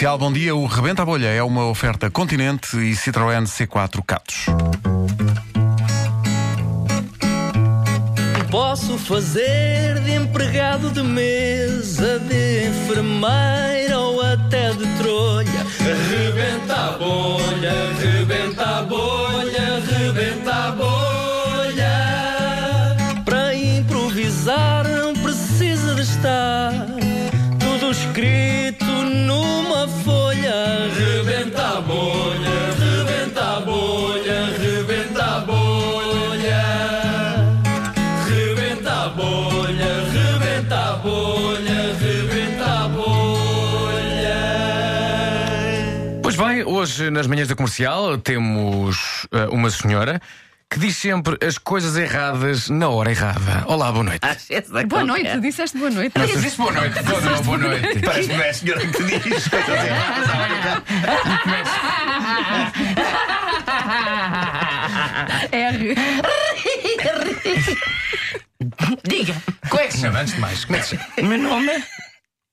Comercial, bom dia. O Rebenta a Bolha é uma oferta Continente e Citroën C4 Catos. Posso fazer de empregado de mesa, de enfermeira ou até de trolha. Rebenta a bolha, rebenta a bolha, rebenta a bolha. Hoje nas manhãs da comercial temos eh, uma senhora que diz sempre as coisas erradas na hora errada. Olá, boa noite. Boa noite, tu disseste boa noite. Não, disse boa noite. Não, não, boa noite. Parece-me é a senhora que diz coisas erradas. R. Diga, Como é que se chama, antes de mais? Como é que se chama? o meu nome é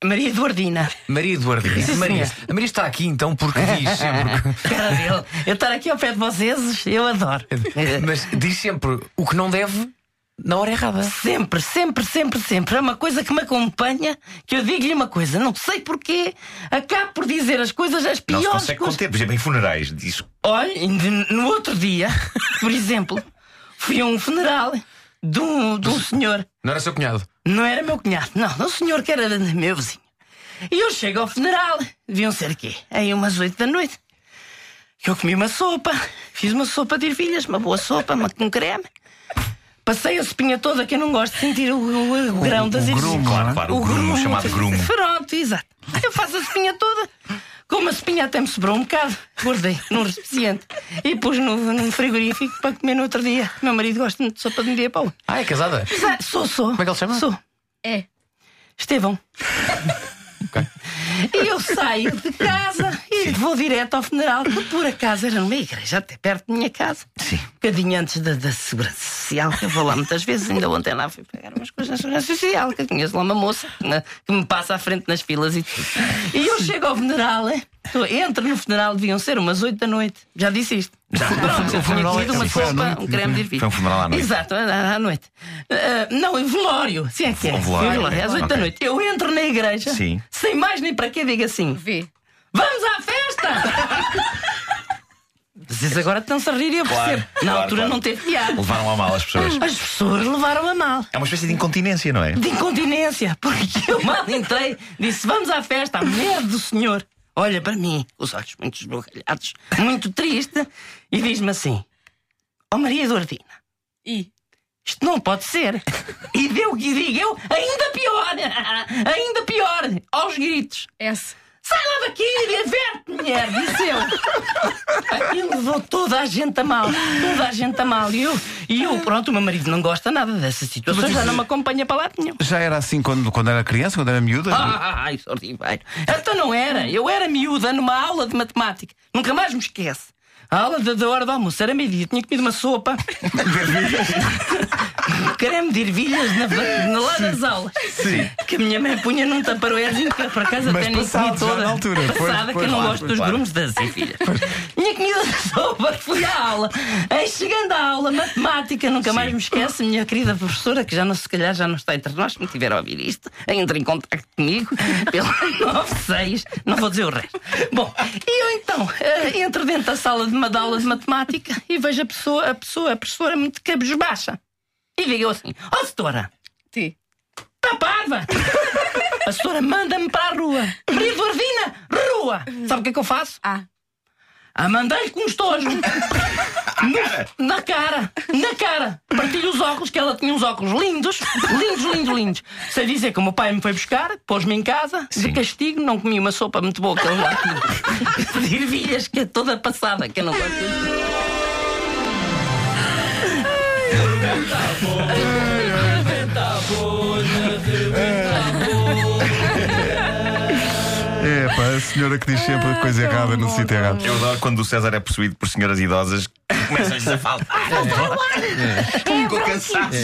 Maria Eduardina. Maria Eduardina. Sim, Maria, a Maria está aqui então porque diz sempre. Cara dele. Eu estar aqui ao pé de vocês, eu adoro. Mas diz sempre o que não deve na hora errada. Sempre, sempre, sempre, sempre. É uma coisa que me acompanha, que eu digo-lhe uma coisa, não sei porquê, acabo por dizer as coisas as Não se piores consegue coisas. conter, por exemplo, em funerais. Diz, Olha, no outro dia, por exemplo, fui a um funeral de um, de um senhor. Não era seu cunhado. Não era meu cunhado, não, um senhor que era meu vizinho. E eu chego ao funeral, deviam ser quê? Aí umas oito da noite. Eu comi uma sopa, fiz uma sopa de ervilhas, uma boa sopa, uma com creme. Passei a sopinha toda, que eu não gosto de sentir o, o- o grão das o ervilhas. grumo, claro, claro, o grumo, chamado grumo. Pronto, exato. Eu faço a sopinha toda. Como a sopinha até me sobrou um bocado, guardei num recipiente e pus no, num frigorífico para comer no outro dia. Meu marido gosta de sopa de um dia para o outro. Ah, é casada? Sou, sou. Como é que ele chama? Sou. É. Estevão. E eu saio de casa e vou direto ao funeral, que por acaso era numa igreja, até perto da minha casa. Sim. Um bocadinho antes da, da Segurança Social, que eu vou lá muitas vezes, ainda ontem lá fui pegar umas coisas na Segurança Social, que eu conheço lá uma moça que me, que me passa à frente nas filas e tudo. E eu chego ao funeral, é? Tô- entro no funeral, deviam ser umas 8 da noite. Já disse isto. Pronto, eu tinha funeral comido uma sim, sopa, noite. um creme de ervilha. Foi um funeral à noite. Exato, à à noite. Ah, não, em velório, sim é que é. Um velório. Velório, às 8 da Ok. noite. Eu entro na igreja, Sim. sem mais nem para quê, digo assim: V. Vamos à festa! Vocês agora estão-se a rir e eu Claro, percebo. Na claro, altura claro. não teve piada. levaram a mal as pessoas. As pessoas levaram a mal. É uma espécie de incontinência, não é? De incontinência, porque eu mal entrei, disse: Vamos à festa, a mulher do senhor. Olha para mim, os olhos muito esbugalhados, muito triste, e diz-me assim: Ó Maria Eduardina, I. isto não pode ser. E deu o que digo eu, ainda pior, ainda pior, aos gritos. S. Sai lá daqui, diverte, mulher, disse eu. Aquilo levou toda a gente a mal, toda a gente a mal. E eu, e eu, pronto, o meu marido não gosta nada dessa situação, já não me acompanha para lá nenhum. Já era assim quando, quando era criança, quando era miúda? Ah, Ai, sordiveiro. Então não era. Eu era miúda numa aula de matemática. Nunca mais me esquece. A aula da, hora do almoço era meio-dia. Tinha comido uma sopa. Creme de ervilhas na, na, lá das aulas. Sim. Que a minha mãe punha num taparoezinho que acaso Mas até nem comi toda. na altura. Passada, pois, que eu não claro, gosto dos claro. grumos das ervilhas. Tinha comido a sopa, fui à aula. Em chegando à aula, matemática, nunca mais me esquece, minha querida professora, que já não, se calhar já não está entre nós, se me tiver a ouvir isto, entre em contato comigo pelo 96, não vou dizer o resto. Bom, e eu então eh, entro dentro da sala de uma aula de matemática e vejo a pessoa, a pessoa, a professora muito cabisbaixa. E digo assim: Ó, setora, T. Está parva! A senhora manda-me para a rua. Maria Eduardina, rua! Sabe o que é que eu faço? A. Ah, mandei-lhe com um estojo. No- na cara, na cara. Partilho os óculos, que ela tinha uns óculos lindos, lindos, lindos, lindos. Sei dizer que o meu pai me foi buscar, pôs-me em casa, de Sim. castigo, não comi uma sopa muito boa que ele lá tinha. De ervilhas, que é toda passada, que eu não gosto senhora que diz sempre a coisa errada no sítio errado. Eu adoro quando o César é possuído por senhoras idosas Começam-lhes a faltar. Ficou cansado.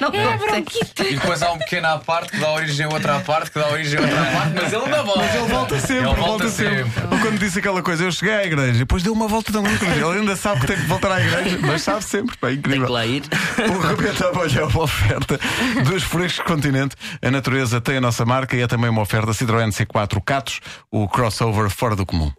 Não consegue. E depois há um pequeno à parte que dá origem a outra à parte, que dá origem a outra à parte, mas ele ainda volta. Ele volta sempre, Ele volta, volta sempre. sempre. Ou quando disse aquela coisa, eu cheguei à igreja, depois deu uma volta tão grande. Ele ainda sabe que tem que voltar à igreja, mas sabe sempre. Pá, Tem que incrível. lá ir. O Rebenta a Bolha é uma oferta dos frescos Continente. A natureza tem a nossa marca e é também uma oferta Citroën C4 Catos, o crossover fora do comum.